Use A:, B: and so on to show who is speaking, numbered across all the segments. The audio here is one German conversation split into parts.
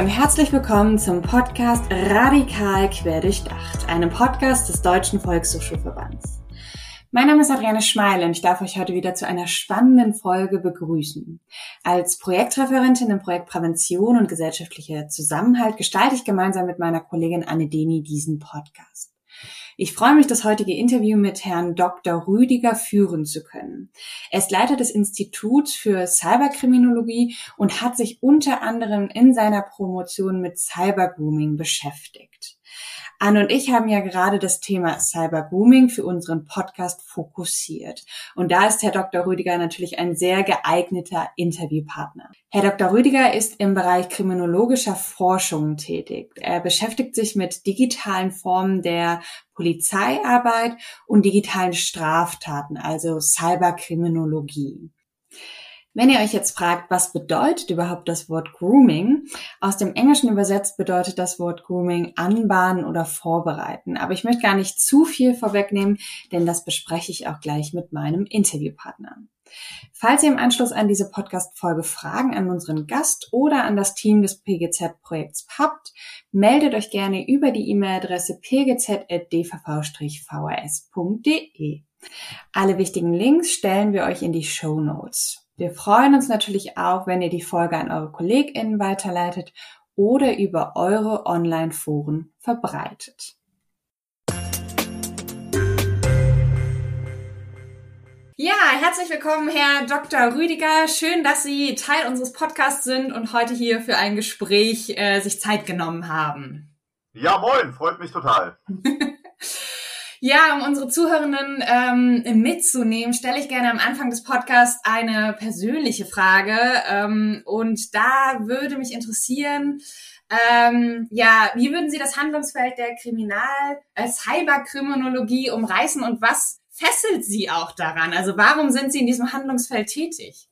A: und herzlich willkommen zum Podcast Radikal Querdurchdacht, einem Podcast des Deutschen Volkshochschulverbands. Mein Name ist Adriane Schmeil und ich darf euch heute wieder zu einer spannenden Folge begrüßen. Als Projektreferentin im Projekt Prävention und gesellschaftlicher Zusammenhalt gestalte ich gemeinsam mit meiner Kollegin Anne Deni diesen Podcast. Ich freue mich, das heutige Interview mit Herrn Dr. Rüdiger führen zu können. Er ist Leiter des Instituts für Cyberkriminologie und hat sich unter anderem in seiner Promotion mit Cybergrooming beschäftigt. Anne und ich haben ja gerade das Thema Cybergrooming für unseren Podcast fokussiert. Und da ist Herr Dr. Rüdiger natürlich ein sehr geeigneter Interviewpartner. Herr Dr. Rüdiger ist im Bereich kriminologischer Forschung tätig. Er beschäftigt sich mit digitalen Formen der Polizeiarbeit und digitalen Straftaten, also Cyberkriminologie. Wenn ihr euch jetzt fragt, was bedeutet überhaupt das Wort Grooming? Aus dem Englischen übersetzt bedeutet das Wort Grooming anbahnen oder vorbereiten. Aber ich möchte gar nicht zu viel vorwegnehmen, denn das bespreche ich auch gleich mit meinem Interviewpartner. Falls ihr im Anschluss an diese Podcast-Folge Fragen an unseren Gast oder an das Team des PGZ-Projekts habt, meldet euch gerne über die E-Mail-Adresse pgz.dvv-vrs.de. Alle wichtigen Links stellen wir euch in die Show Notes. Wir freuen uns natürlich auch, wenn ihr die Folge an eure KollegInnen weiterleitet oder über eure Online-Foren verbreitet. Ja, herzlich willkommen, Herr Dr. Rüdiger. Schön, dass Sie Teil unseres Podcasts sind und heute hier für ein Gespräch äh, sich Zeit genommen haben.
B: Ja, moin, freut mich total.
A: Ja, um unsere Zuhörenden ähm, mitzunehmen, stelle ich gerne am Anfang des Podcasts eine persönliche Frage. Ähm, und da würde mich interessieren, ähm, ja, wie würden Sie das Handlungsfeld der Kriminal-, äh, Cyberkriminologie umreißen und was fesselt Sie auch daran? Also warum sind Sie in diesem Handlungsfeld tätig?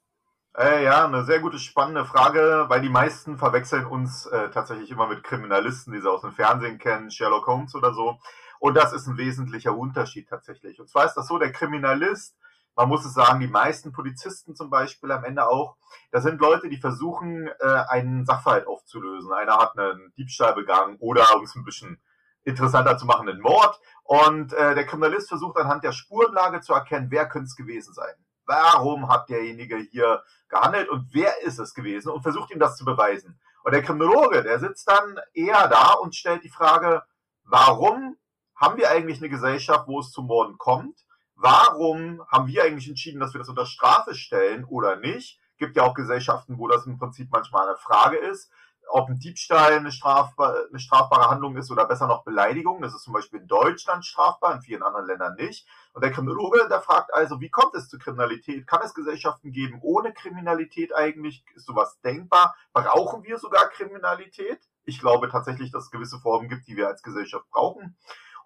B: Äh, ja, eine sehr gute, spannende Frage, weil die meisten verwechseln uns äh, tatsächlich immer mit Kriminalisten, die sie aus dem Fernsehen kennen, Sherlock Holmes oder so. Und das ist ein wesentlicher Unterschied tatsächlich. Und zwar ist das so, der Kriminalist, man muss es sagen, die meisten Polizisten zum Beispiel am Ende auch, das sind Leute, die versuchen, äh, einen Sachverhalt aufzulösen. Einer hat einen Diebstahl begangen oder, um es ein bisschen interessanter zu machen, einen Mord. Und äh, der Kriminalist versucht anhand der Spurenlage zu erkennen, wer könnte es gewesen sein. Warum hat derjenige hier gehandelt und wer ist es gewesen und versucht ihm das zu beweisen. Und der Kriminologe, der sitzt dann eher da und stellt die Frage, warum haben wir eigentlich eine Gesellschaft, wo es zu Morden kommt? Warum haben wir eigentlich entschieden, dass wir das unter Strafe stellen oder nicht? Gibt ja auch Gesellschaften, wo das im Prinzip manchmal eine Frage ist, ob ein Diebstahl eine, strafbar, eine strafbare Handlung ist oder besser noch Beleidigung. Das ist zum Beispiel in Deutschland strafbar, in vielen anderen Ländern nicht. Und der Kriminologe, der fragt also, wie kommt es zu Kriminalität? Kann es Gesellschaften geben ohne Kriminalität eigentlich? Ist sowas denkbar? Brauchen wir sogar Kriminalität? Ich glaube tatsächlich, dass es gewisse Formen gibt, die wir als Gesellschaft brauchen.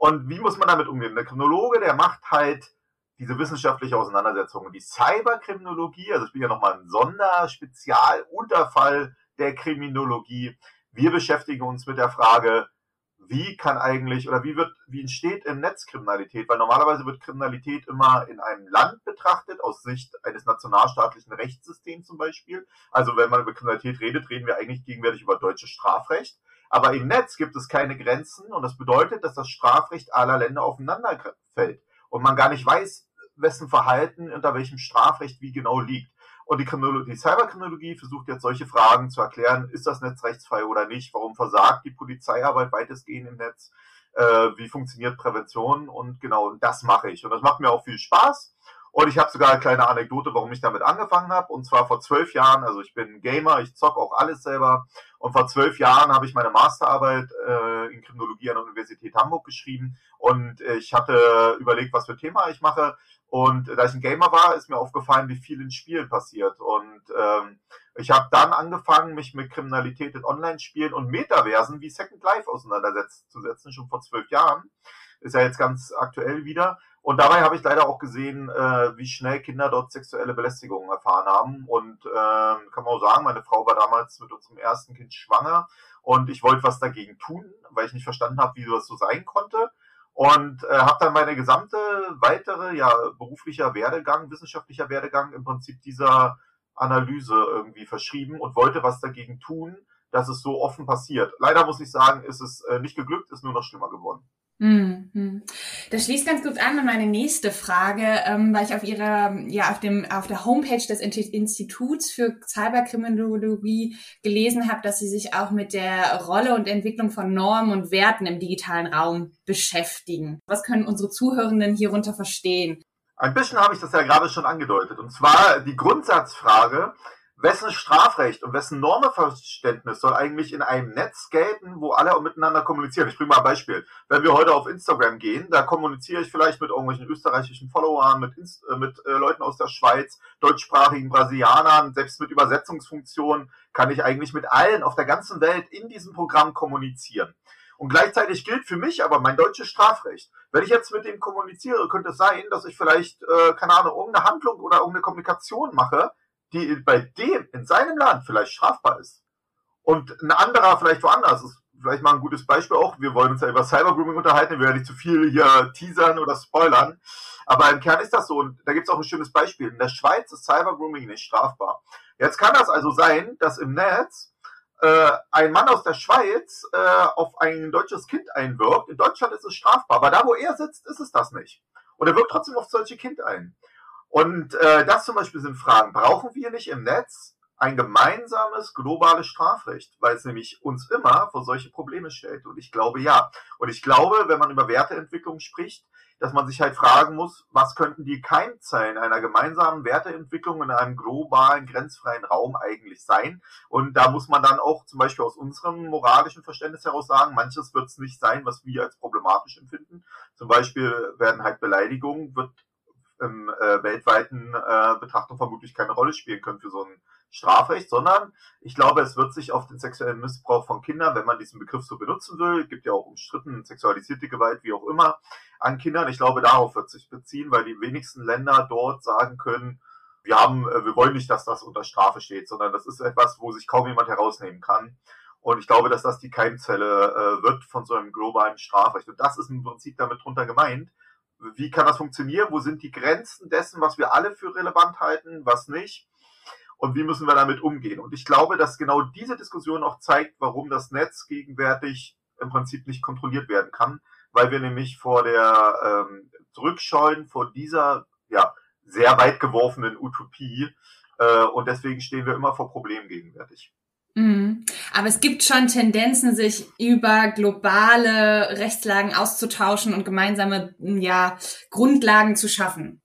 B: Und wie muss man damit umgehen? Der Kriminologe, der macht halt diese wissenschaftliche Auseinandersetzung. Die Cyberkriminologie, also ich bin ja nochmal ein Sonderspezialunterfall der Kriminologie. Wir beschäftigen uns mit der Frage, wie kann eigentlich oder wie wird, wie entsteht im Netz Kriminalität? Weil normalerweise wird Kriminalität immer in einem Land betrachtet, aus Sicht eines nationalstaatlichen Rechtssystems zum Beispiel. Also wenn man über Kriminalität redet, reden wir eigentlich gegenwärtig über deutsches Strafrecht. Aber im Netz gibt es keine Grenzen und das bedeutet, dass das Strafrecht aller Länder aufeinander fällt und man gar nicht weiß, wessen Verhalten unter welchem Strafrecht wie genau liegt. Und die, die Cyberkriminologie versucht jetzt solche Fragen zu erklären, ist das Netz rechtsfrei oder nicht? Warum versagt die Polizeiarbeit weitestgehend im Netz? Äh, wie funktioniert Prävention? Und genau, das mache ich. Und das macht mir auch viel Spaß. Und ich habe sogar eine kleine Anekdote, warum ich damit angefangen habe. Und zwar vor zwölf Jahren, also ich bin Gamer, ich zock auch alles selber. Und vor zwölf Jahren habe ich meine Masterarbeit äh, in Kriminologie an der Universität Hamburg geschrieben. Und ich hatte überlegt, was für ein Thema ich mache. Und da ich ein Gamer war, ist mir aufgefallen, wie viel in Spielen passiert. Und ähm, ich habe dann angefangen, mich mit Kriminalität in Online-Spielen und Metaversen wie Second Life auseinanderzusetzen, schon vor zwölf Jahren. Ist ja jetzt ganz aktuell wieder. Und dabei habe ich leider auch gesehen, äh, wie schnell Kinder dort sexuelle Belästigungen erfahren haben. Und äh, kann man auch sagen, meine Frau war damals mit unserem ersten Kind schwanger und ich wollte was dagegen tun, weil ich nicht verstanden habe, wie das so sein konnte. Und äh, habe dann meine gesamte weitere, ja, beruflicher Werdegang, wissenschaftlicher Werdegang im Prinzip dieser Analyse irgendwie verschrieben und wollte was dagegen tun, dass es so offen passiert. Leider muss ich sagen, ist es äh, nicht geglückt, ist nur noch schlimmer geworden.
A: Mhm. Das schließt ganz gut an an meine nächste Frage, ähm, weil ich auf ihrer, ja, auf dem, auf der Homepage des Instituts für Cyberkriminologie gelesen habe, dass sie sich auch mit der Rolle und Entwicklung von Normen und Werten im digitalen Raum beschäftigen. Was können unsere Zuhörenden hierunter verstehen?
B: Ein bisschen habe ich das ja gerade schon angedeutet. Und zwar die Grundsatzfrage, wessen Strafrecht und wessen Normenverständnis soll eigentlich in einem Netz gelten, wo alle miteinander kommunizieren? Ich bringe mal ein Beispiel. Wenn wir heute auf Instagram gehen, da kommuniziere ich vielleicht mit irgendwelchen österreichischen Followern, mit, Inst äh, mit äh, Leuten aus der Schweiz, deutschsprachigen Brasilianern, selbst mit Übersetzungsfunktionen kann ich eigentlich mit allen auf der ganzen Welt in diesem Programm kommunizieren. Und gleichzeitig gilt für mich aber mein deutsches Strafrecht. Wenn ich jetzt mit dem kommuniziere, könnte es sein, dass ich vielleicht, äh, keine Ahnung, irgendeine Handlung oder irgendeine Kommunikation mache, die bei dem in seinem Land vielleicht strafbar ist und ein anderer vielleicht woanders ist. Vielleicht mal ein gutes Beispiel auch. Wir wollen uns ja über Cybergrooming unterhalten. Wir werden nicht zu viel hier teasern oder spoilern. Aber im Kern ist das so. Und da gibt es auch ein schönes Beispiel. In der Schweiz ist Cybergrooming nicht strafbar. Jetzt kann das also sein, dass im Netz äh, ein Mann aus der Schweiz äh, auf ein deutsches Kind einwirkt. In Deutschland ist es strafbar. Aber da, wo er sitzt, ist es das nicht. Und er wirkt trotzdem auf solche Kind ein. Und äh, das zum Beispiel sind Fragen. Brauchen wir nicht im Netz ein gemeinsames globales Strafrecht, weil es nämlich uns immer vor solche Probleme stellt. Und ich glaube ja. Und ich glaube, wenn man über Werteentwicklung spricht, dass man sich halt fragen muss, was könnten die Keimzellen einer gemeinsamen Werteentwicklung in einem globalen, grenzfreien Raum eigentlich sein? Und da muss man dann auch zum Beispiel aus unserem moralischen Verständnis heraus sagen, manches wird es nicht sein, was wir als problematisch empfinden. Zum Beispiel werden halt Beleidigungen, wird im äh, weltweiten äh, Betrachtung vermutlich keine Rolle spielen können für so ein Strafrecht, sondern ich glaube, es wird sich auf den sexuellen Missbrauch von Kindern, wenn man diesen Begriff so benutzen will, gibt ja auch umstritten sexualisierte Gewalt, wie auch immer, an Kindern. Ich glaube, darauf wird sich beziehen, weil die wenigsten Länder dort sagen können, wir haben, äh, wir wollen nicht, dass das unter Strafe steht, sondern das ist etwas, wo sich kaum jemand herausnehmen kann. Und ich glaube, dass das die Keimzelle äh, wird von so einem globalen Strafrecht. Und das ist im Prinzip damit drunter gemeint, wie kann das funktionieren? Wo sind die Grenzen dessen, was wir alle für relevant halten, was nicht? Und wie müssen wir damit umgehen? Und ich glaube, dass genau diese Diskussion auch zeigt, warum das Netz gegenwärtig im Prinzip nicht kontrolliert werden kann, weil wir nämlich vor der ähm, zurückscheuen vor dieser ja sehr weit geworfenen Utopie äh, und deswegen stehen wir immer vor Problemen gegenwärtig.
A: Mhm. Aber es gibt schon Tendenzen, sich über globale Rechtslagen auszutauschen und gemeinsame ja, Grundlagen zu schaffen.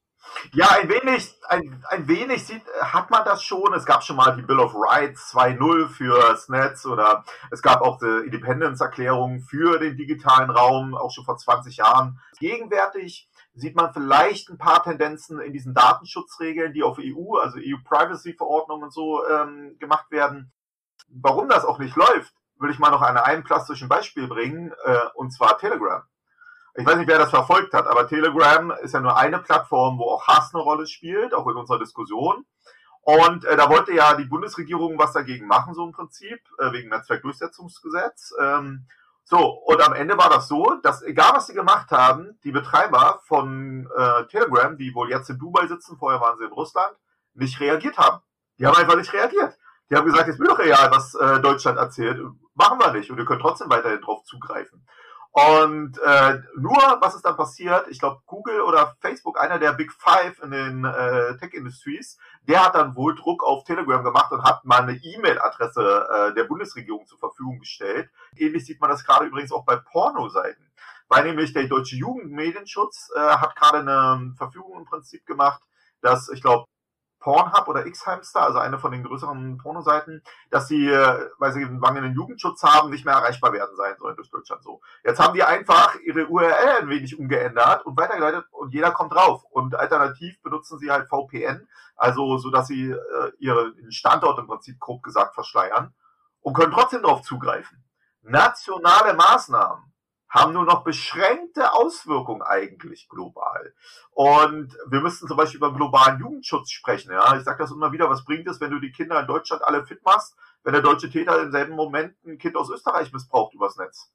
B: Ja, ein wenig, ein, ein wenig sieht, hat man das schon. Es gab schon mal die Bill of Rights 2.0 fürs Netz oder es gab auch die Independence-Erklärung für den digitalen Raum, auch schon vor 20 Jahren. Gegenwärtig sieht man vielleicht ein paar Tendenzen in diesen Datenschutzregeln, die auf EU, also EU-Privacy-Verordnungen und so ähm, gemacht werden warum das auch nicht läuft, will ich mal noch an einem plastischen Beispiel bringen, äh, und zwar Telegram. Ich weiß nicht, wer das verfolgt hat, aber Telegram ist ja nur eine Plattform, wo auch Hass eine Rolle spielt, auch in unserer Diskussion. Und äh, da wollte ja die Bundesregierung was dagegen machen, so im Prinzip, äh, wegen Netzwerkdurchsetzungsgesetz. Ähm, so, und am Ende war das so, dass egal was sie gemacht haben, die Betreiber von äh, Telegram, die wohl jetzt in Dubai sitzen, vorher waren sie in Russland, nicht reagiert haben. Die haben einfach nicht reagiert. Die haben gesagt, ist mir doch real, was äh, Deutschland erzählt. Machen wir nicht. Und ihr könnt trotzdem weiterhin drauf zugreifen. Und äh, nur, was ist dann passiert? Ich glaube, Google oder Facebook, einer der Big Five in den äh, Tech-Industries, der hat dann wohl Druck auf Telegram gemacht und hat mal eine E-Mail-Adresse äh, der Bundesregierung zur Verfügung gestellt. Ähnlich sieht man das gerade übrigens auch bei Pornoseiten. Weil nämlich der deutsche Jugendmedienschutz äh, hat gerade eine Verfügung im Prinzip gemacht, dass ich glaube Pornhub oder X-Hamster, also eine von den größeren Pornoseiten, dass sie, äh, weil sie einen mangelnden Jugendschutz haben, nicht mehr erreichbar werden sein sollen durch Deutschland so. Jetzt haben die einfach ihre URL ein wenig umgeändert und weitergeleitet und jeder kommt drauf. Und alternativ benutzen sie halt VPN, also so dass sie äh, ihren Standort im Prinzip grob gesagt verschleiern und können trotzdem darauf zugreifen. Nationale Maßnahmen haben nur noch beschränkte Auswirkungen eigentlich global. Und wir müssten zum Beispiel über globalen Jugendschutz sprechen. Ja, ich sage das immer wieder. Was bringt es, wenn du die Kinder in Deutschland alle fit machst, wenn der deutsche Täter im selben Moment ein Kind aus Österreich missbraucht übers Netz?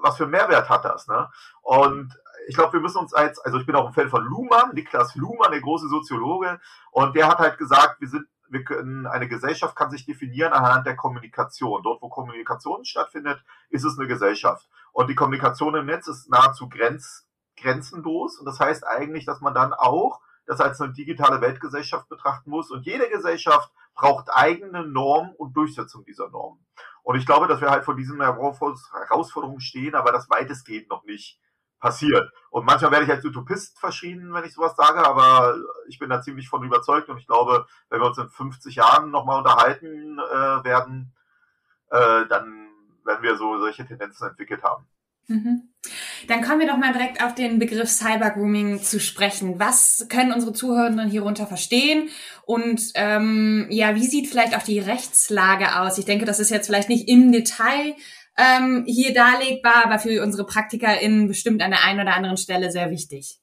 B: Was für einen Mehrwert hat das? Ne? Und ich glaube, wir müssen uns als, also ich bin auch ein Fan von Luhmann, Niklas Luhmann, der große Soziologe, und der hat halt gesagt, wir sind wir können, eine Gesellschaft kann sich definieren anhand der Kommunikation. Dort, wo Kommunikation stattfindet, ist es eine Gesellschaft. Und die Kommunikation im Netz ist nahezu grenz, grenzenlos. Und das heißt eigentlich, dass man dann auch das als eine digitale Weltgesellschaft betrachten muss. Und jede Gesellschaft braucht eigene Normen und Durchsetzung dieser Normen. Und ich glaube, dass wir halt vor diesen Herausforderungen stehen, aber das weitestgehend noch nicht passiert. Und manchmal werde ich als Utopist verschrien, wenn ich sowas sage, aber ich bin da ziemlich von überzeugt und ich glaube, wenn wir uns in 50 Jahren nochmal unterhalten äh, werden, äh, dann werden wir so solche Tendenzen entwickelt haben.
A: Mhm. Dann kommen wir doch mal direkt auf den Begriff Cybergrooming zu sprechen. Was können unsere Zuhörenden hierunter verstehen? Und ähm, ja, wie sieht vielleicht auch die Rechtslage aus? Ich denke, das ist jetzt vielleicht nicht im Detail ähm, hier darlegbar, aber für unsere PraktikerInnen bestimmt an der einen oder anderen Stelle sehr wichtig.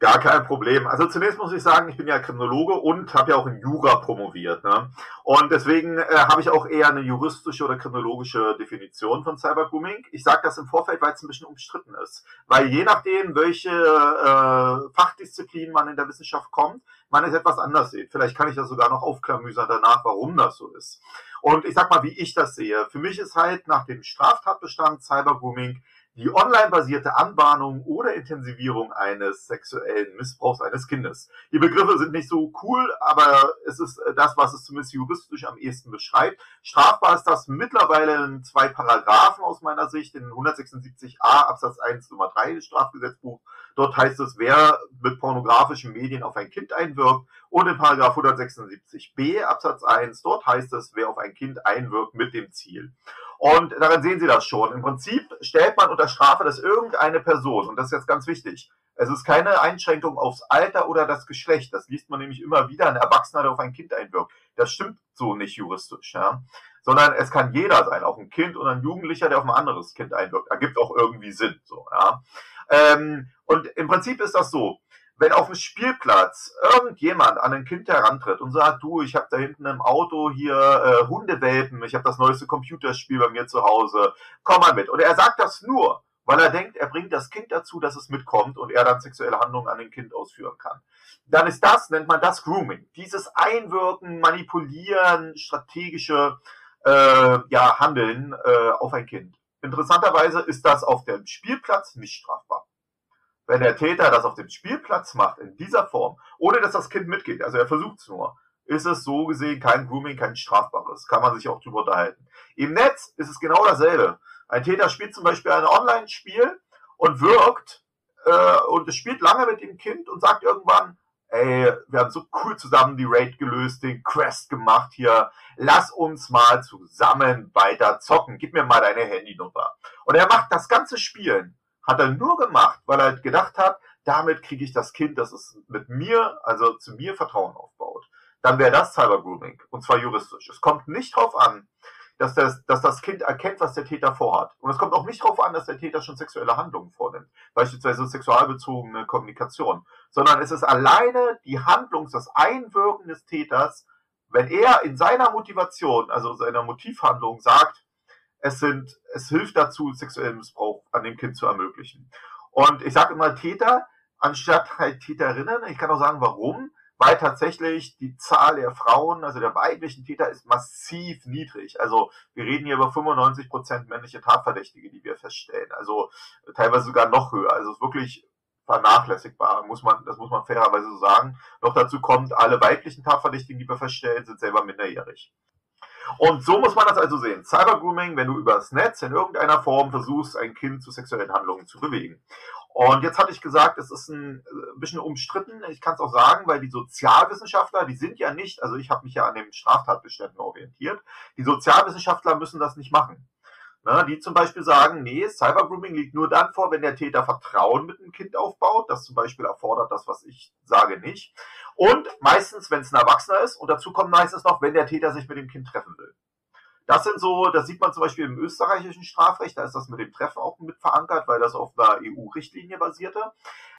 B: Gar kein Problem. Also zunächst muss ich sagen, ich bin ja Kriminologe und habe ja auch in Jura promoviert. Ne? Und deswegen äh, habe ich auch eher eine juristische oder kriminologische Definition von Cybergrooming. Ich sage das im Vorfeld, weil es ein bisschen umstritten ist. Weil je nachdem, welche äh, Fachdisziplin man in der Wissenschaft kommt, man es etwas anders sieht. Vielleicht kann ich das sogar noch aufklamüsern danach, warum das so ist. Und ich sag mal, wie ich das sehe. Für mich ist halt nach dem Straftatbestand Cybergrooming die online-basierte Anbahnung oder Intensivierung eines sexuellen Missbrauchs eines Kindes. Die Begriffe sind nicht so cool, aber es ist das, was es zumindest juristisch am ehesten beschreibt. Strafbar ist das mittlerweile in zwei Paragraphen aus meiner Sicht, in 176a Absatz 1 Nummer 3 des Strafgesetzbuchs. Dort heißt es, wer mit pornografischen Medien auf ein Kind einwirkt und in Paragraph 176b Absatz 1, dort heißt es, wer auf ein Kind einwirkt mit dem Ziel. Und daran sehen Sie das schon. Im Prinzip stellt man unter Strafe, dass irgendeine Person, und das ist jetzt ganz wichtig, es ist keine Einschränkung aufs Alter oder das Geschlecht. Das liest man nämlich immer wieder, ein Erwachsener, der auf ein Kind einwirkt. Das stimmt so nicht juristisch, ja. Sondern es kann jeder sein, auch ein Kind oder ein Jugendlicher, der auf ein anderes Kind einwirkt. Ergibt auch irgendwie Sinn, so, ja. Ähm, und im Prinzip ist das so wenn auf dem Spielplatz irgendjemand an ein Kind herantritt und sagt, du, ich habe da hinten im Auto hier äh, Hundewelpen, ich habe das neueste Computerspiel bei mir zu Hause, komm mal mit. Und er sagt das nur, weil er denkt, er bringt das Kind dazu, dass es mitkommt und er dann sexuelle Handlungen an dem Kind ausführen kann. Dann ist das, nennt man das Grooming. Dieses Einwirken, Manipulieren, strategische äh, ja, Handeln äh, auf ein Kind. Interessanterweise ist das auf dem Spielplatz nicht strafbar wenn der Täter das auf dem Spielplatz macht, in dieser Form, ohne dass das Kind mitgeht, also er versucht es nur, ist es so gesehen kein Grooming, kein strafbares. Kann man sich auch drüber unterhalten. Im Netz ist es genau dasselbe. Ein Täter spielt zum Beispiel ein Online-Spiel und wirkt äh, und es spielt lange mit dem Kind und sagt irgendwann, ey, wir haben so cool zusammen die Raid gelöst, den Quest gemacht hier, lass uns mal zusammen weiter zocken, gib mir mal deine Handynummer. Und er macht das ganze Spielen hat er nur gemacht, weil er gedacht hat, damit kriege ich das Kind, das es mit mir, also zu mir Vertrauen aufbaut. Dann wäre das Cybergrooming. Und zwar juristisch. Es kommt nicht darauf an, dass das, dass das Kind erkennt, was der Täter vorhat. Und es kommt auch nicht darauf an, dass der Täter schon sexuelle Handlungen vornimmt, beispielsweise sexualbezogene Kommunikation, sondern es ist alleine die Handlung, das Einwirken des Täters, wenn er in seiner Motivation, also seiner Motivhandlung sagt, es sind, es hilft dazu, sexuellen Missbrauch an dem Kind zu ermöglichen. Und ich sage immer Täter anstatt halt Täterinnen. Ich kann auch sagen, warum. Weil tatsächlich die Zahl der Frauen, also der weiblichen Täter, ist massiv niedrig. Also wir reden hier über 95 Prozent männliche Tatverdächtige, die wir feststellen. Also teilweise sogar noch höher. Also es ist wirklich vernachlässigbar, muss man, das muss man fairerweise so sagen. Noch dazu kommt, alle weiblichen Tatverdächtigen, die wir feststellen, sind selber minderjährig. Und so muss man das also sehen. Cybergrooming, wenn du übers Netz in irgendeiner Form versuchst, ein Kind zu sexuellen Handlungen zu bewegen. Und jetzt hatte ich gesagt, es ist ein äh, bisschen umstritten. Ich kann es auch sagen, weil die Sozialwissenschaftler, die sind ja nicht, also ich habe mich ja an den Straftatbeständen orientiert, die Sozialwissenschaftler müssen das nicht machen. Ne, die zum Beispiel sagen, nee, Cybergrooming liegt nur dann vor, wenn der Täter Vertrauen mit dem Kind aufbaut. Das zum Beispiel erfordert das, was ich sage, nicht. Und meistens, wenn es ein Erwachsener ist, und dazu kommt meistens noch, wenn der Täter sich mit dem Kind treffen will. Das sind so, das sieht man zum Beispiel im österreichischen Strafrecht, da ist das mit dem Treffen auch mit verankert, weil das auf einer EU-Richtlinie basierte.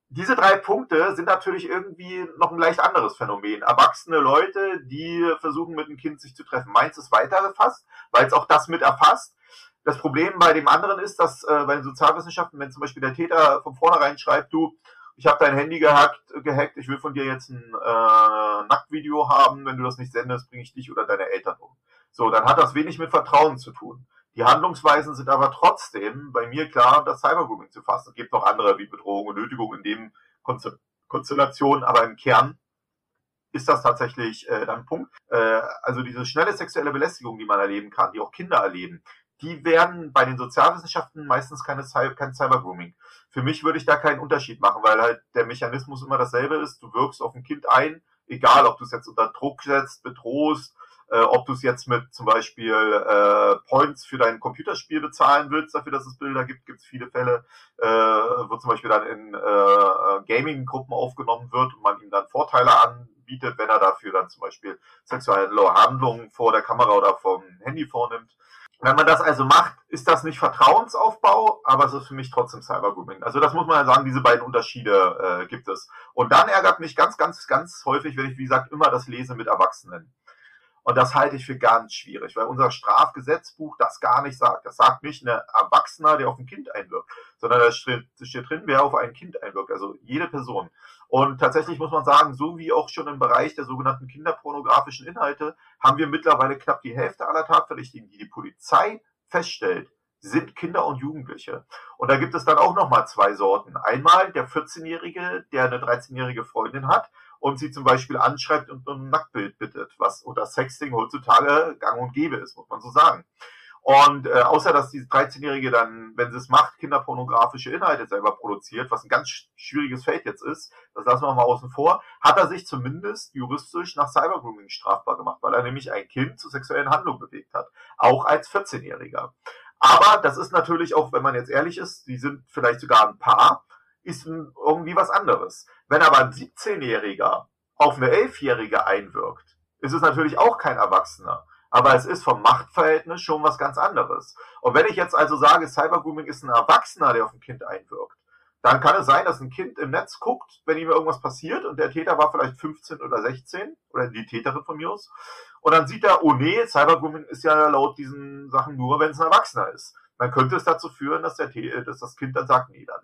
B: Diese drei Punkte sind natürlich irgendwie noch ein leicht anderes Phänomen. Erwachsene Leute, die versuchen mit dem Kind sich zu treffen. Meins ist weiter gefasst, weil es auch das mit erfasst. Das Problem bei dem anderen ist, dass äh, bei den Sozialwissenschaften, wenn zum Beispiel der Täter von vornherein schreibt, du, ich habe dein Handy gehackt, gehackt, ich will von dir jetzt ein äh, Nacktvideo haben, wenn du das nicht sendest, bringe ich dich oder deine Eltern um. So, dann hat das wenig mit Vertrauen zu tun. Die Handlungsweisen sind aber trotzdem bei mir klar, das Cybergrooming zu fassen. Es gibt noch andere wie Bedrohung und Nötigung in dem Konstellation, aber im Kern ist das tatsächlich äh, dann Punkt. Äh, also diese schnelle sexuelle Belästigung, die man erleben kann, die auch Kinder erleben, die werden bei den Sozialwissenschaften meistens keine, kein Cybergrooming. Für mich würde ich da keinen Unterschied machen, weil halt der Mechanismus immer dasselbe ist. Du wirkst auf ein Kind ein, egal ob du es jetzt unter Druck setzt, bedrohst, äh, ob du es jetzt mit zum Beispiel äh, Points für dein Computerspiel bezahlen willst, dafür, dass es Bilder gibt, gibt es viele Fälle, äh, wo zum Beispiel dann in äh, Gaming-Gruppen aufgenommen wird und man ihm dann Vorteile anbietet, wenn er dafür dann zum Beispiel sexuelle Handlungen vor der Kamera oder vom Handy vornimmt. Wenn man das also macht, ist das nicht Vertrauensaufbau, aber es ist für mich trotzdem Cybergrooming. Also das muss man ja sagen, diese beiden Unterschiede äh, gibt es. Und dann ärgert mich ganz, ganz, ganz häufig, wenn ich, wie gesagt, immer das lese mit Erwachsenen. Und das halte ich für ganz schwierig, weil unser Strafgesetzbuch das gar nicht sagt. Das sagt nicht ein Erwachsener, der auf ein Kind einwirkt, sondern da steht, steht drin, wer auf ein Kind einwirkt, also jede Person. Und tatsächlich muss man sagen, so wie auch schon im Bereich der sogenannten kinderpornografischen Inhalte, haben wir mittlerweile knapp die Hälfte aller Tatverdächtigen, die die Polizei feststellt, sind Kinder und Jugendliche. Und da gibt es dann auch nochmal zwei Sorten. Einmal der 14-Jährige, der eine 13-jährige Freundin hat und sie zum Beispiel anschreibt und um ein Nacktbild bittet, was unter Sexting heutzutage gang und gäbe ist, muss man so sagen. Und äh, außer dass diese 13-Jährige dann, wenn sie es macht, kinderpornografische Inhalte selber produziert, was ein ganz schwieriges Feld jetzt ist, das lassen wir mal außen vor, hat er sich zumindest juristisch nach Cybergrooming strafbar gemacht, weil er nämlich ein Kind zu sexuellen Handlungen bewegt hat, auch als 14-Jähriger. Aber das ist natürlich auch, wenn man jetzt ehrlich ist, die sind vielleicht sogar ein Paar, ist irgendwie was anderes. Wenn aber ein 17-Jähriger auf eine 11-Jährige einwirkt, ist es natürlich auch kein Erwachsener. Aber es ist vom Machtverhältnis schon was ganz anderes. Und wenn ich jetzt also sage, Cybergrooming ist ein Erwachsener, der auf ein Kind einwirkt, dann kann es sein, dass ein Kind im Netz guckt, wenn ihm irgendwas passiert und der Täter war vielleicht 15 oder 16 oder die Täterin von mir aus. Und dann sieht er, oh nee, Cybergrooming ist ja laut diesen Sachen nur, wenn es ein Erwachsener ist. Dann könnte es dazu führen, dass, der, dass das Kind dann sagt, nee, dann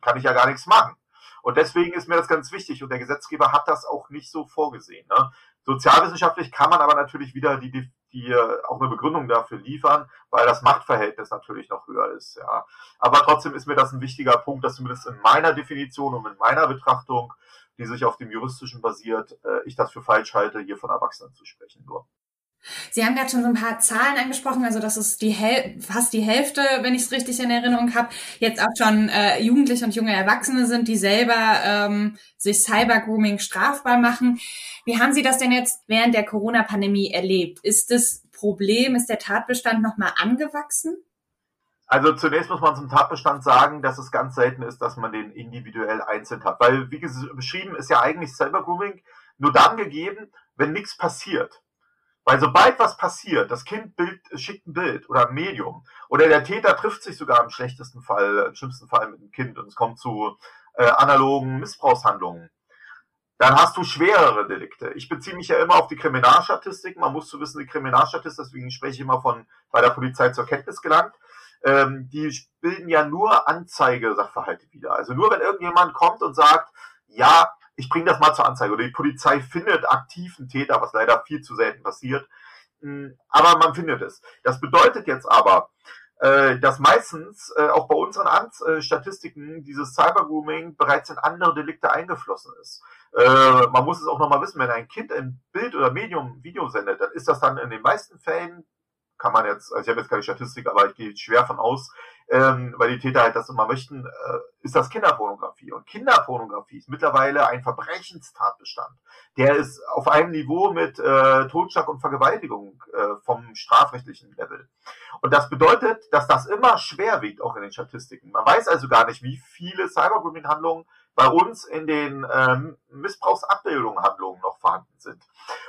B: kann ich ja gar nichts machen. Und deswegen ist mir das ganz wichtig und der Gesetzgeber hat das auch nicht so vorgesehen. Ne? Sozialwissenschaftlich kann man aber natürlich wieder die, die, die auch eine Begründung dafür liefern, weil das Machtverhältnis natürlich noch höher ist. Ja. Aber trotzdem ist mir das ein wichtiger Punkt, dass zumindest in meiner Definition und in meiner Betrachtung, die sich auf dem juristischen basiert, äh, ich das für falsch halte, hier von Erwachsenen zu sprechen nur.
A: Sie haben gerade schon so ein paar Zahlen angesprochen, also das ist die Häl fast die Hälfte, wenn ich es richtig in Erinnerung habe, jetzt auch schon äh, Jugendliche und junge Erwachsene sind, die selber ähm, sich Cybergrooming strafbar machen. Wie haben Sie das denn jetzt während der Corona-Pandemie erlebt? Ist das Problem, ist der Tatbestand nochmal angewachsen?
B: Also zunächst muss man zum Tatbestand sagen, dass es ganz selten ist, dass man den individuell einzeln hat. Weil, wie beschrieben, ist ja eigentlich Cybergrooming nur dann gegeben, wenn nichts passiert. Weil sobald was passiert, das Kind Bild, schickt ein Bild oder ein Medium oder der Täter trifft sich sogar im schlechtesten Fall, im schlimmsten Fall mit dem Kind und es kommt zu äh, analogen Missbrauchshandlungen, dann hast du schwerere Delikte. Ich beziehe mich ja immer auf die Kriminalstatistik. Man muss zu wissen, die Kriminalstatistik, deswegen spreche ich immer von bei der Polizei zur Kenntnis gelangt. Ähm, die bilden ja nur Anzeigesachverhalte wieder. Also nur wenn irgendjemand kommt und sagt, ja, ich bringe das mal zur Anzeige oder die Polizei findet aktiven Täter, was leider viel zu selten passiert. Hm, aber man findet es. Das bedeutet jetzt aber, äh, dass meistens äh, auch bei unseren Amtsstatistiken dieses Cybergrooming bereits in andere Delikte eingeflossen ist. Äh, man muss es auch nochmal wissen, wenn ein Kind ein Bild oder Medium Video sendet, dann ist das dann in den meisten Fällen kann man jetzt, also ich habe jetzt keine Statistik, aber ich gehe schwer von aus, ähm, weil die Täter halt das immer möchten, äh, ist das Kinderpornografie. Und Kinderpornografie ist mittlerweile ein Verbrechenstatbestand. Der ist auf einem Niveau mit äh, Totschlag und Vergewaltigung äh, vom strafrechtlichen Level. Und das bedeutet, dass das immer schwer wiegt, auch in den Statistiken. Man weiß also gar nicht, wie viele Cybergrooming-Handlungen bei uns in den ähm, Missbrauchsabbildungen Handlungen noch vorhanden sind.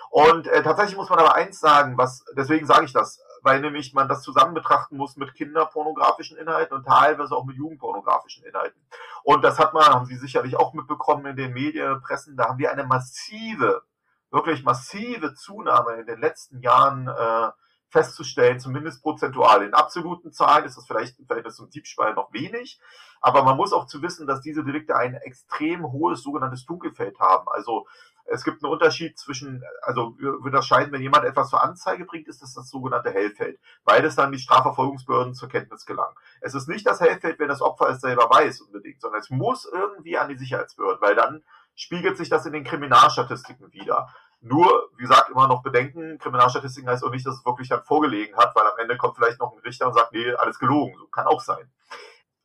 B: Und äh, tatsächlich muss man aber eins sagen, was deswegen sage ich das, weil nämlich man das zusammen betrachten muss mit kinderpornografischen Inhalten und teilweise auch mit jugendpornografischen Inhalten. Und das hat man, haben Sie sicherlich auch mitbekommen in den Medien, Pressen, da haben wir eine massive, wirklich massive Zunahme in den letzten Jahren äh, festzustellen, zumindest prozentual. In absoluten Zahlen ist das vielleicht im Verhältnis zum Diebstahl noch wenig, aber man muss auch zu wissen, dass diese Delikte ein extrem hohes sogenanntes Dunkelfeld haben. Also es gibt einen Unterschied zwischen, also wir unterscheiden, wenn jemand etwas zur Anzeige bringt, ist das das sogenannte Hellfeld, weil es dann die Strafverfolgungsbehörden zur Kenntnis gelangen. Es ist nicht das Hellfeld, wenn das Opfer es selber weiß unbedingt, sondern es muss irgendwie an die Sicherheitsbehörden, weil dann spiegelt sich das in den Kriminalstatistiken wieder. Nur, wie gesagt, immer noch bedenken, Kriminalstatistiken heißt auch nicht, dass es wirklich dann vorgelegen hat, weil am Ende kommt vielleicht noch ein Richter und sagt, nee, alles gelogen. So kann auch sein.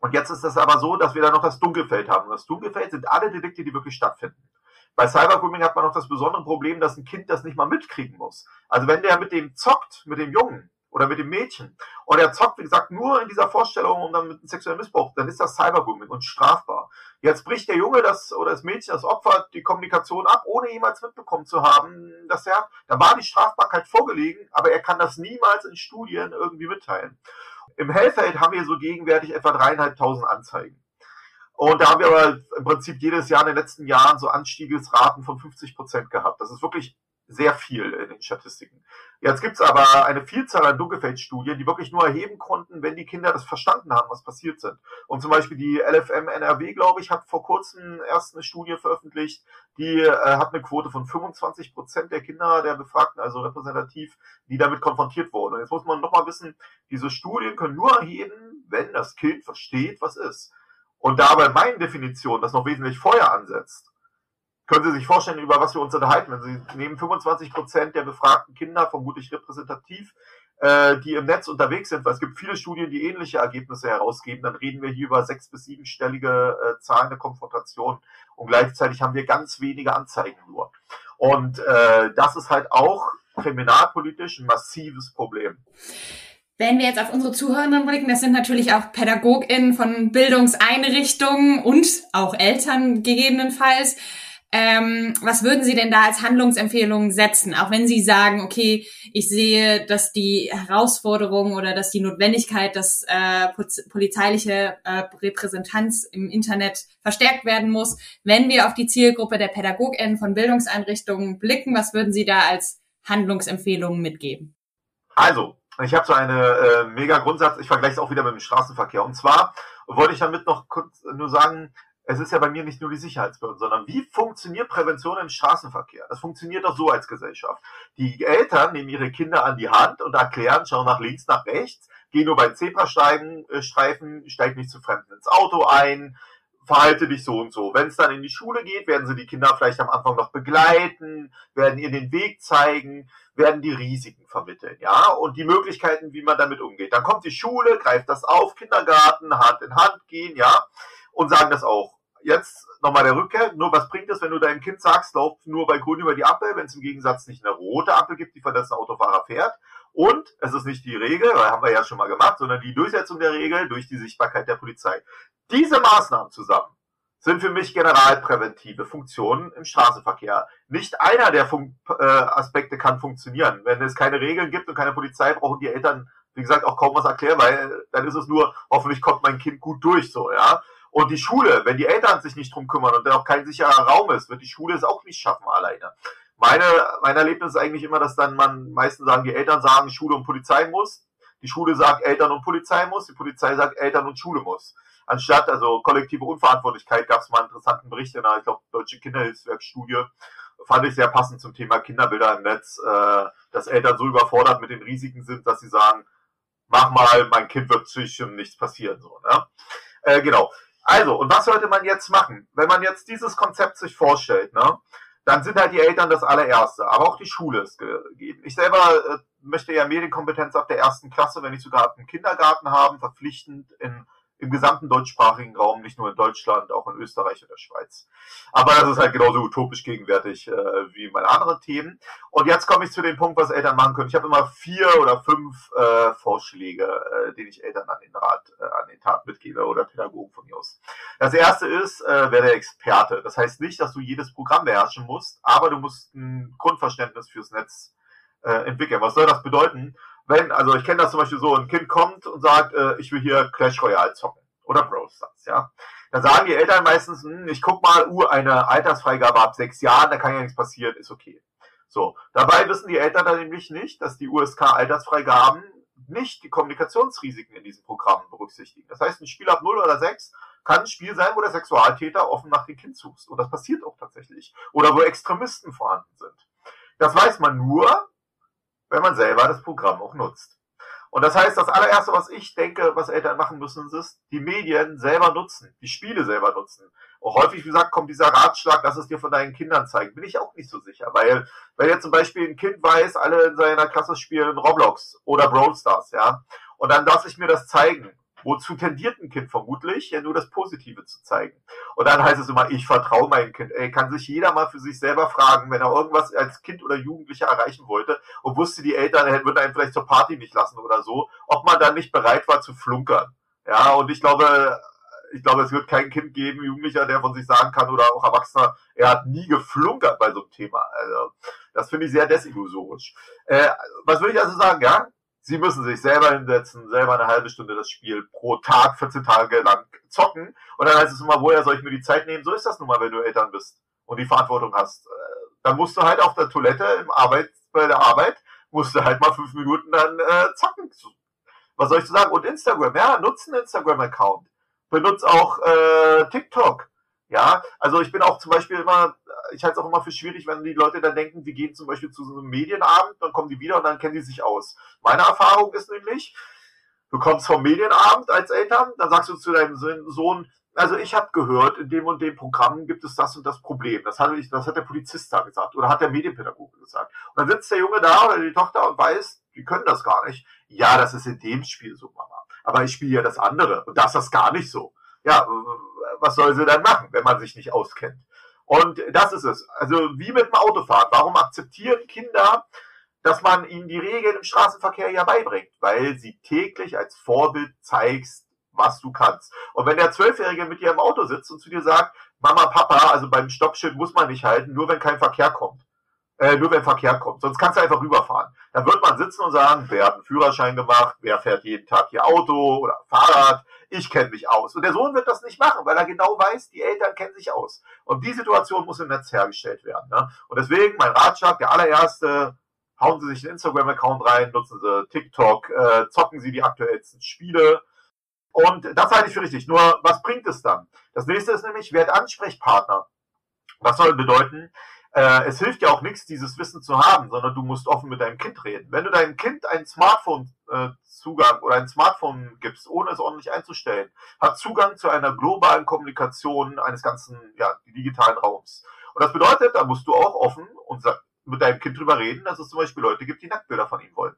B: Und jetzt ist es aber so, dass wir da noch das Dunkelfeld haben. Und das Dunkelfeld sind alle Delikte, die wirklich stattfinden. Bei Cybergrooming hat man noch das besondere Problem, dass ein Kind das nicht mal mitkriegen muss. Also wenn der mit dem zockt, mit dem Jungen, oder mit dem Mädchen. Und er zockt, wie gesagt, nur in dieser Vorstellung und dann mit einem sexuellen Missbrauch, dann ist das Cybergrooming und strafbar. Jetzt bricht der Junge das oder das Mädchen, das Opfer, die Kommunikation ab, ohne jemals mitbekommen zu haben, dass er, da war die Strafbarkeit vorgelegen, aber er kann das niemals in Studien irgendwie mitteilen. Im Hellfeld haben wir so gegenwärtig etwa dreieinhalbtausend Anzeigen. Und da haben wir aber im Prinzip jedes Jahr in den letzten Jahren so Anstiegsraten von 50 Prozent gehabt. Das ist wirklich sehr viel in den Statistiken. Jetzt gibt es aber eine Vielzahl an Dunkelfeldstudien, die wirklich nur erheben konnten, wenn die Kinder das verstanden haben, was passiert sind. Und zum Beispiel die LFM NRW, glaube ich, hat vor kurzem erst eine Studie veröffentlicht, die äh, hat eine Quote von 25 Prozent der Kinder der Befragten, also repräsentativ, die damit konfrontiert wurden. Und jetzt muss man nochmal wissen, diese Studien können nur erheben, wenn das Kind versteht, was ist. Und da bei meinen Definitionen das noch wesentlich vorher ansetzt, können Sie sich vorstellen, über was wir uns unterhalten. Wenn Sie nehmen 25 Prozent der befragten Kinder, vermutlich repräsentativ, äh, die im Netz unterwegs sind, weil es gibt viele Studien, die ähnliche Ergebnisse herausgeben, dann reden wir hier über sechs- bis siebenstellige äh, Zahlen der Konfrontation. Und gleichzeitig haben wir ganz wenige Anzeigen nur. Und äh, das ist halt auch kriminalpolitisch ein massives Problem.
A: Wenn wir jetzt auf unsere Zuhörenden blicken, das sind natürlich auch PädagogInnen von Bildungseinrichtungen und auch Eltern gegebenenfalls. Ähm, was würden Sie denn da als Handlungsempfehlungen setzen? Auch wenn Sie sagen, okay, ich sehe, dass die Herausforderung oder dass die Notwendigkeit, dass äh, polizeiliche äh, Repräsentanz im Internet verstärkt werden muss. Wenn wir auf die Zielgruppe der PädagogInnen von Bildungseinrichtungen blicken, was würden Sie da als Handlungsempfehlungen mitgeben?
B: Also, ich habe so eine äh, mega Grundsatz, ich vergleiche es auch wieder mit dem Straßenverkehr. Und zwar wollte ich damit noch kurz nur sagen, es ist ja bei mir nicht nur die Sicherheitsbehörden, sondern wie funktioniert Prävention im Straßenverkehr? Das funktioniert doch so als Gesellschaft. Die Eltern nehmen ihre Kinder an die Hand und erklären, schau nach links, nach rechts, geh nur bei Zebrastreifen, äh, steig nicht zu Fremden ins Auto ein, verhalte dich so und so. Wenn es dann in die Schule geht, werden sie die Kinder vielleicht am Anfang noch begleiten, werden ihr den Weg zeigen, werden die Risiken vermitteln, ja, und die Möglichkeiten, wie man damit umgeht. Dann kommt die Schule, greift das auf, Kindergarten, Hand in Hand gehen, ja, und sagen das auch. Jetzt nochmal der Rückkehr. Nur was bringt es, wenn du deinem Kind sagst, lauf nur bei Grün über die Ampel, wenn es im Gegensatz nicht eine rote Ampel gibt, die von dessen Autofahrer fährt. Und es ist nicht die Regel, haben wir ja schon mal gemacht, sondern die Durchsetzung der Regel durch die Sichtbarkeit der Polizei. Diese Maßnahmen zusammen sind für mich generalpräventive Funktionen im Straßenverkehr. Nicht einer der Fun äh, Aspekte kann funktionieren. Wenn es keine Regeln gibt und keine Polizei, brauchen die Eltern, wie gesagt, auch kaum was erklären, weil dann ist es nur, hoffentlich kommt mein Kind gut durch, so, ja. Und die Schule, wenn die Eltern sich nicht drum kümmern und da auch kein sicherer Raum ist, wird die Schule es auch nicht schaffen alleine. Meine, mein Erlebnis ist eigentlich immer, dass dann man meistens sagen, die Eltern sagen, Schule und Polizei muss. Die Schule sagt, Eltern und Polizei muss. Die Polizei sagt, Eltern und Schule muss. Anstatt, also kollektive Unverantwortlichkeit, gab es mal einen interessanten Bericht in einer, ich glaube, Deutsche Kinderhilfswerkstudie, fand ich sehr passend zum Thema Kinderbilder im Netz, äh, dass Eltern so überfordert mit den Risiken sind, dass sie sagen, mach mal, mein Kind wird sich nichts passieren. So, ne? Äh, genau. Also, und was sollte man jetzt machen? Wenn man jetzt dieses Konzept sich vorstellt, ne, dann sind halt die Eltern das allererste, aber auch die Schule ist gegeben. Ich selber äh, möchte ja Medienkompetenz ab der ersten Klasse, wenn nicht sogar dem Kindergarten haben, verpflichtend in im gesamten deutschsprachigen Raum, nicht nur in Deutschland, auch in Österreich und der Schweiz. Aber das ist halt genauso utopisch gegenwärtig äh, wie meine anderen Themen. Und jetzt komme ich zu dem Punkt, was Eltern machen können. Ich habe immer vier oder fünf äh, Vorschläge, äh, den ich Eltern an den Rat, äh, an den Tat mitgebe oder Pädagogen von mir aus. Das erste ist, äh, werde Experte. Das heißt nicht, dass du jedes Programm beherrschen musst, aber du musst ein Grundverständnis fürs Netz äh, entwickeln. Was soll das bedeuten? Wenn, also ich kenne das zum Beispiel so, ein Kind kommt und sagt, äh, ich will hier Clash Royale zocken oder Brawl Stars, ja. Dann sagen die Eltern meistens, hm, ich guck mal, uh, eine Altersfreigabe ab sechs Jahren, da kann ja nichts passieren, ist okay. So, dabei wissen die Eltern dann nämlich nicht, dass die USK-Altersfreigaben nicht die Kommunikationsrisiken in diesen Programmen berücksichtigen. Das heißt, ein Spiel ab 0 oder 6 kann ein Spiel sein, wo der Sexualtäter offen nach dem Kind sucht. Und das passiert auch tatsächlich. Oder wo Extremisten vorhanden sind. Das weiß man nur, wenn man selber das Programm auch nutzt. Und das heißt, das allererste, was ich denke, was Eltern machen müssen, ist, die Medien selber nutzen, die Spiele selber nutzen. Auch häufig, wie gesagt, kommt dieser Ratschlag, lass es dir von deinen Kindern zeigen. Bin ich auch nicht so sicher, weil, weil jetzt zum Beispiel ein Kind weiß, alle in seiner Klasse spielen Roblox oder Brawl Stars, ja. Und dann lasse ich mir das zeigen. Wozu tendiert ein Kind vermutlich? Ja, nur das Positive zu zeigen. Und dann heißt es immer, ich vertraue meinem Kind. Ey, kann sich jeder mal für sich selber fragen, wenn er irgendwas als Kind oder Jugendlicher erreichen wollte und wusste, die Eltern würden einen vielleicht zur Party nicht lassen oder so, ob man dann nicht bereit war zu flunkern. Ja, und ich glaube, ich glaube, es wird kein Kind geben, Jugendlicher, der von sich sagen kann oder auch Erwachsener, er hat nie geflunkert bei so einem Thema. Also, das finde ich sehr desillusorisch. Äh, was würde ich also sagen, ja? Sie müssen sich selber hinsetzen, selber eine halbe Stunde das Spiel pro Tag, 14 Tage lang zocken. Und dann heißt es immer, woher soll ich mir die Zeit nehmen? So ist das nun mal, wenn du Eltern bist und die Verantwortung hast. Äh, dann musst du halt auf der Toilette im Arbeit, bei der Arbeit, musst du halt mal fünf Minuten dann äh, zocken. Was soll ich zu sagen? Und Instagram, ja, nutze einen Instagram-Account. Benutze auch äh, TikTok. Ja, also ich bin auch zum Beispiel immer ich halte es auch immer für schwierig, wenn die Leute dann denken, die gehen zum Beispiel zu so einem Medienabend, dann kommen die wieder und dann kennen die sich aus. Meine Erfahrung ist nämlich, du kommst vom Medienabend als Eltern, dann sagst du zu deinem Sohn, also ich habe gehört, in dem und dem Programm gibt es das und das Problem. Das hat, das hat der Polizist da gesagt oder hat der Medienpädagoge gesagt. Und dann sitzt der Junge da oder die Tochter und weiß, die können das gar nicht. Ja, das ist in dem Spiel so, Mama. Aber ich spiele ja das andere und das ist das gar nicht so. Ja, was soll sie dann machen, wenn man sich nicht auskennt? Und das ist es. Also wie mit dem Autofahren. Warum akzeptieren Kinder, dass man ihnen die Regeln im Straßenverkehr ja beibringt? Weil sie täglich als Vorbild zeigst, was du kannst. Und wenn der Zwölfjährige mit dir im Auto sitzt und zu dir sagt, Mama, Papa, also beim Stoppschild muss man nicht halten, nur wenn kein Verkehr kommt. Äh, nur wenn Verkehr kommt. Sonst kannst du einfach rüberfahren. Dann wird man sitzen und sagen, wer hat einen Führerschein gemacht, wer fährt jeden Tag hier Auto oder Fahrrad, ich kenne mich aus. Und der Sohn wird das nicht machen, weil er genau weiß, die Eltern kennen sich aus. Und die Situation muss im Netz hergestellt werden. Ne? Und deswegen mein Ratschlag, der allererste, hauen Sie sich einen Instagram-Account rein, nutzen Sie TikTok, äh, zocken Sie die aktuellsten Spiele. Und das halte ich für richtig. Nur, was bringt es dann? Das nächste ist nämlich, werd Ansprechpartner. Das soll bedeuten, äh, es hilft ja auch nichts, dieses Wissen zu haben, sondern du musst offen mit deinem Kind reden. Wenn du deinem Kind einen Smartphone-Zugang äh, oder ein Smartphone gibst, ohne es ordentlich einzustellen, hat Zugang zu einer globalen Kommunikation eines ganzen ja, digitalen Raums. Und das bedeutet, da musst du auch offen und mit deinem Kind drüber reden, dass es zum Beispiel Leute gibt, die Nacktbilder von ihm wollen.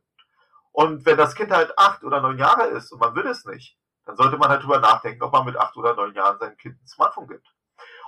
B: Und wenn das Kind halt acht oder neun Jahre ist und man will es nicht, dann sollte man halt drüber nachdenken, ob man mit acht oder neun Jahren seinem Kind ein Smartphone gibt.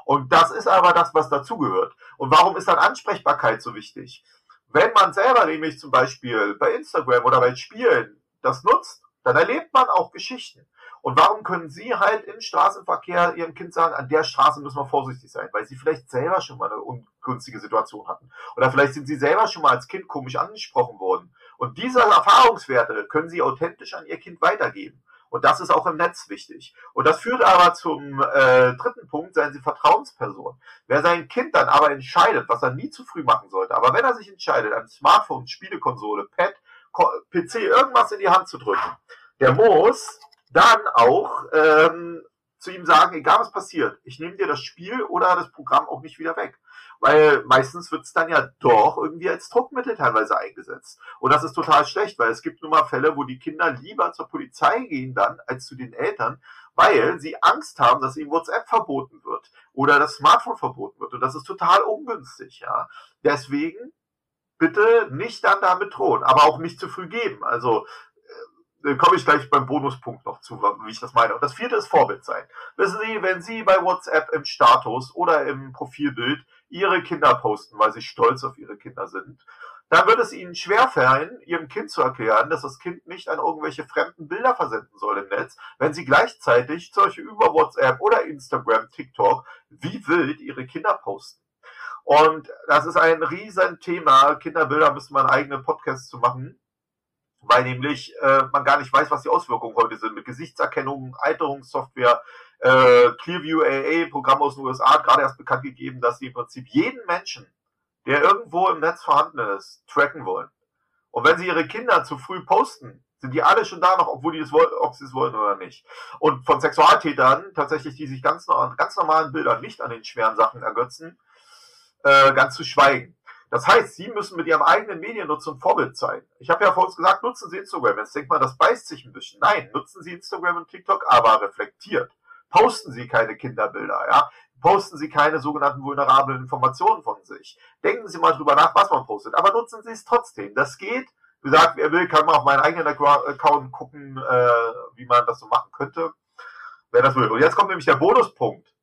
B: Und das ist aber das, was dazugehört. Und warum ist dann Ansprechbarkeit so wichtig? Wenn man selber nämlich zum Beispiel bei Instagram oder bei Spielen das nutzt, dann erlebt man auch Geschichten. Und warum können Sie halt im Straßenverkehr Ihrem Kind sagen, an der Straße müssen wir vorsichtig sein, weil Sie vielleicht selber schon mal eine ungünstige Situation hatten. Oder vielleicht sind Sie selber schon mal als Kind komisch angesprochen worden. Und diese Erfahrungswerte können Sie authentisch an Ihr Kind weitergeben. Und das ist auch im Netz wichtig. Und das führt aber zum äh, dritten Punkt, seien Sie Vertrauensperson. Wer sein Kind dann aber entscheidet, was er nie zu früh machen sollte, aber wenn er sich entscheidet, ein Smartphone, Spielekonsole, Pad, PC, irgendwas in die Hand zu drücken, der muss dann auch ähm, zu ihm sagen, egal was passiert, ich nehme dir das Spiel oder das Programm auch nicht wieder weg. Weil meistens wird es dann ja doch irgendwie als Druckmittel teilweise eingesetzt. Und das ist total schlecht, weil es gibt nun mal Fälle, wo die Kinder lieber zur Polizei gehen dann als zu den Eltern, weil sie Angst haben, dass ihnen WhatsApp verboten wird oder das Smartphone verboten wird. Und das ist total ungünstig, ja. Deswegen bitte nicht dann damit drohen, aber auch nicht zu früh geben. Also komme ich gleich beim Bonuspunkt noch zu, wie ich das meine. Und das vierte ist Vorbild sein. Wissen Sie, wenn Sie bei WhatsApp im Status oder im Profilbild Ihre Kinder posten, weil Sie stolz auf Ihre Kinder sind, dann wird es Ihnen schwerfallen, Ihrem Kind zu erklären, dass das Kind nicht an irgendwelche fremden Bilder versenden soll im Netz, wenn Sie gleichzeitig solche über WhatsApp oder Instagram, TikTok wie wild Ihre Kinder posten. Und das ist ein riesen Thema. Kinderbilder müssen wir einen eigenen Podcast zu machen weil nämlich äh, man gar nicht weiß, was die Auswirkungen heute sind mit Gesichtserkennung, Alterungssoftware, äh, Clearview AA, Programm aus den USA, gerade erst bekannt gegeben, dass sie im Prinzip jeden Menschen, der irgendwo im Netz vorhanden ist, tracken wollen. Und wenn sie ihre Kinder zu früh posten, sind die alle schon da noch, obwohl die es wollen, ob sie es wollen oder nicht. Und von Sexualtätern tatsächlich, die sich ganz, ganz normalen Bildern nicht an den schweren Sachen ergötzen, äh, ganz zu schweigen. Das heißt, Sie müssen mit Ihrem eigenen Mediennutzen Vorbild sein. Ich habe ja vor uns gesagt, nutzen Sie Instagram. Jetzt denkt man, das beißt sich ein bisschen. Nein, nutzen Sie Instagram und TikTok, aber reflektiert. Posten Sie keine Kinderbilder, ja. Posten Sie keine sogenannten vulnerablen Informationen von sich. Denken Sie mal drüber nach, was man postet, aber nutzen Sie es trotzdem. Das geht. Wie gesagt, wer will, kann mal auf meinen eigenen Account gucken, äh, wie man das so machen könnte. Wer das will. Und jetzt kommt nämlich der Bonuspunkt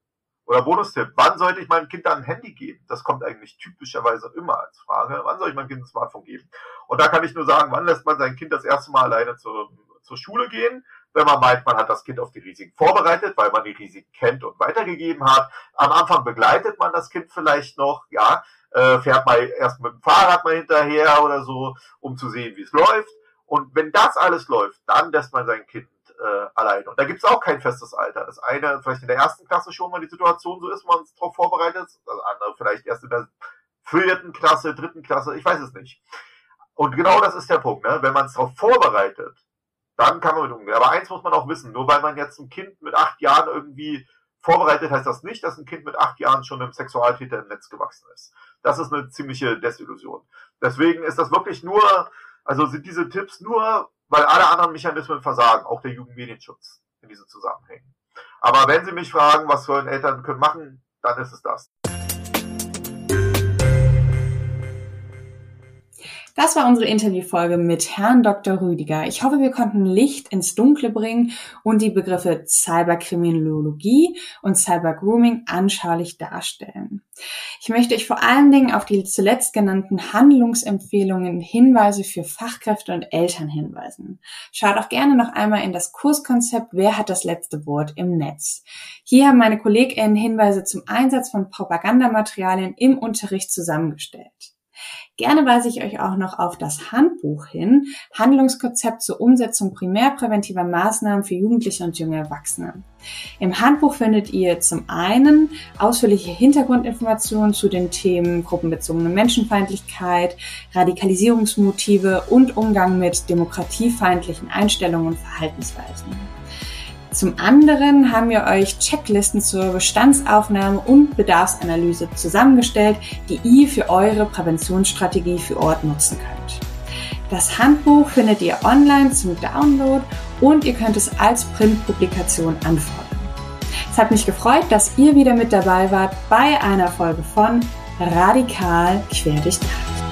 B: oder Bonustipp. Wann sollte ich meinem Kind dann ein Handy geben? Das kommt eigentlich typischerweise immer als Frage. Wann soll ich meinem Kind ein Smartphone geben? Und da kann ich nur sagen, wann lässt man sein Kind das erste Mal alleine zur, zur Schule gehen? Wenn man meint, man hat das Kind auf die Risiken vorbereitet, weil man die Risiken kennt und weitergegeben hat. Am Anfang begleitet man das Kind vielleicht noch, ja, äh, fährt mal erst mit dem Fahrrad mal hinterher oder so, um zu sehen, wie es läuft. Und wenn das alles läuft, dann lässt man sein Kind äh, allein. Und da gibt es auch kein festes Alter. Das eine, vielleicht in der ersten Klasse schon mal die Situation so ist, man es darauf vorbereitet, das andere vielleicht erst in der vierten Klasse, dritten Klasse, ich weiß es nicht. Und genau das ist der Punkt, ne? wenn man es darauf vorbereitet, dann kann man mit umgehen. Aber eins muss man auch wissen, nur weil man jetzt ein Kind mit acht Jahren irgendwie vorbereitet, heißt das nicht, dass ein Kind mit acht Jahren schon im Sexualtäter im Netz gewachsen ist. Das ist eine ziemliche Desillusion. Deswegen ist das wirklich nur, also sind diese Tipps nur weil alle anderen Mechanismen versagen, auch der Jugendmedienschutz in diesen Zusammenhängen. Aber wenn Sie mich fragen, was sollen Eltern können machen, dann ist es das.
A: Das war unsere Interviewfolge mit Herrn Dr. Rüdiger. Ich hoffe, wir konnten Licht ins Dunkle bringen und die Begriffe Cyberkriminologie und Cybergrooming anschaulich darstellen. Ich möchte euch vor allen Dingen auf die zuletzt genannten Handlungsempfehlungen, Hinweise für Fachkräfte und Eltern hinweisen. Schaut auch gerne noch einmal in das Kurskonzept Wer hat das letzte Wort im Netz. Hier haben meine KollegInnen Hinweise zum Einsatz von Propagandamaterialien im Unterricht zusammengestellt. Gerne weise ich euch auch noch auf das Handbuch hin, Handlungskonzept zur Umsetzung primärpräventiver Maßnahmen für Jugendliche und junge Erwachsene. Im Handbuch findet ihr zum einen ausführliche Hintergrundinformationen zu den Themen gruppenbezogene Menschenfeindlichkeit, Radikalisierungsmotive und Umgang mit demokratiefeindlichen Einstellungen und Verhaltensweisen. Zum anderen haben wir euch Checklisten zur Bestandsaufnahme und Bedarfsanalyse zusammengestellt, die ihr für eure Präventionsstrategie für Ort nutzen könnt. Das Handbuch findet ihr online zum Download und ihr könnt es als Printpublikation anfordern. Es hat mich gefreut, dass ihr wieder mit dabei wart bei einer Folge von Radikal quer durchdacht.